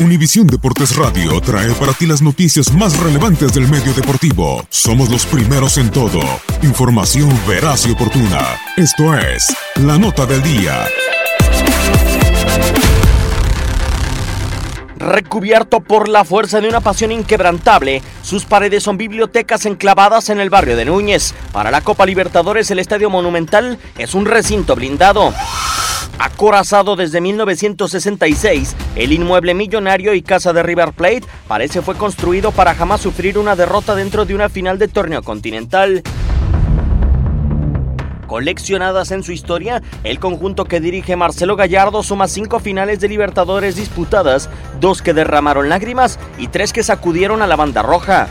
Univisión Deportes Radio trae para ti las noticias más relevantes del medio deportivo. Somos los primeros en todo. Información veraz y oportuna. Esto es La Nota del Día. Recubierto por la fuerza de una pasión inquebrantable, sus paredes son bibliotecas enclavadas en el barrio de Núñez. Para la Copa Libertadores, el Estadio Monumental es un recinto blindado. Acorazado desde 1966, el inmueble millonario y casa de River Plate parece fue construido para jamás sufrir una derrota dentro de una final de torneo continental. Coleccionadas en su historia, el conjunto que dirige Marcelo Gallardo suma cinco finales de Libertadores disputadas, dos que derramaron lágrimas y tres que sacudieron a la banda roja.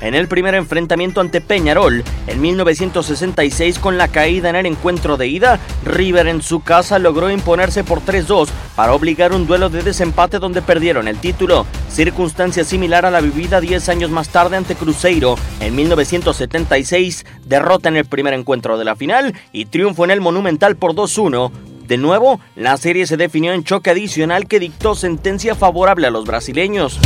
En el primer enfrentamiento ante Peñarol, en 1966 con la caída en el encuentro de ida, River en su casa logró imponerse por 3-2 para obligar un duelo de desempate donde perdieron el título, circunstancia similar a la vivida 10 años más tarde ante Cruzeiro en 1976, derrota en el primer encuentro de la final y triunfo en el Monumental por 2-1. De nuevo, la serie se definió en choque adicional que dictó sentencia favorable a los brasileños.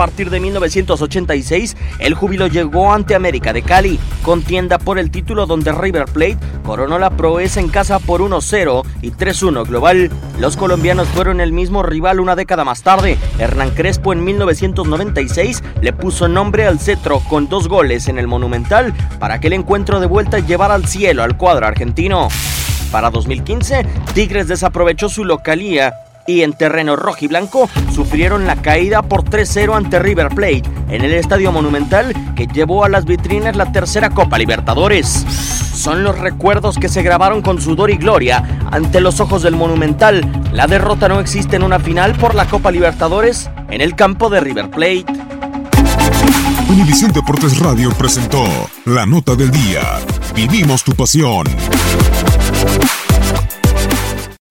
Partir de 1986, el júbilo llegó ante América de Cali, contienda por el título donde River Plate coronó la proeza en casa por 1-0 y 3-1 global. Los colombianos fueron el mismo rival una década más tarde. Hernán Crespo en 1996 le puso nombre al cetro con dos goles en el Monumental para que el encuentro de vuelta llevara al cielo al cuadro argentino. Para 2015, Tigres desaprovechó su localía y en terreno rojiblanco sufrieron la caída por 3-0 ante River Plate en el Estadio Monumental que llevó a las vitrinas la tercera Copa Libertadores. Son los recuerdos que se grabaron con sudor y gloria ante los ojos del Monumental. La derrota no existe en una final por la Copa Libertadores en el campo de River Plate. Univisión Deportes Radio presentó La Nota del Día. Vivimos tu pasión.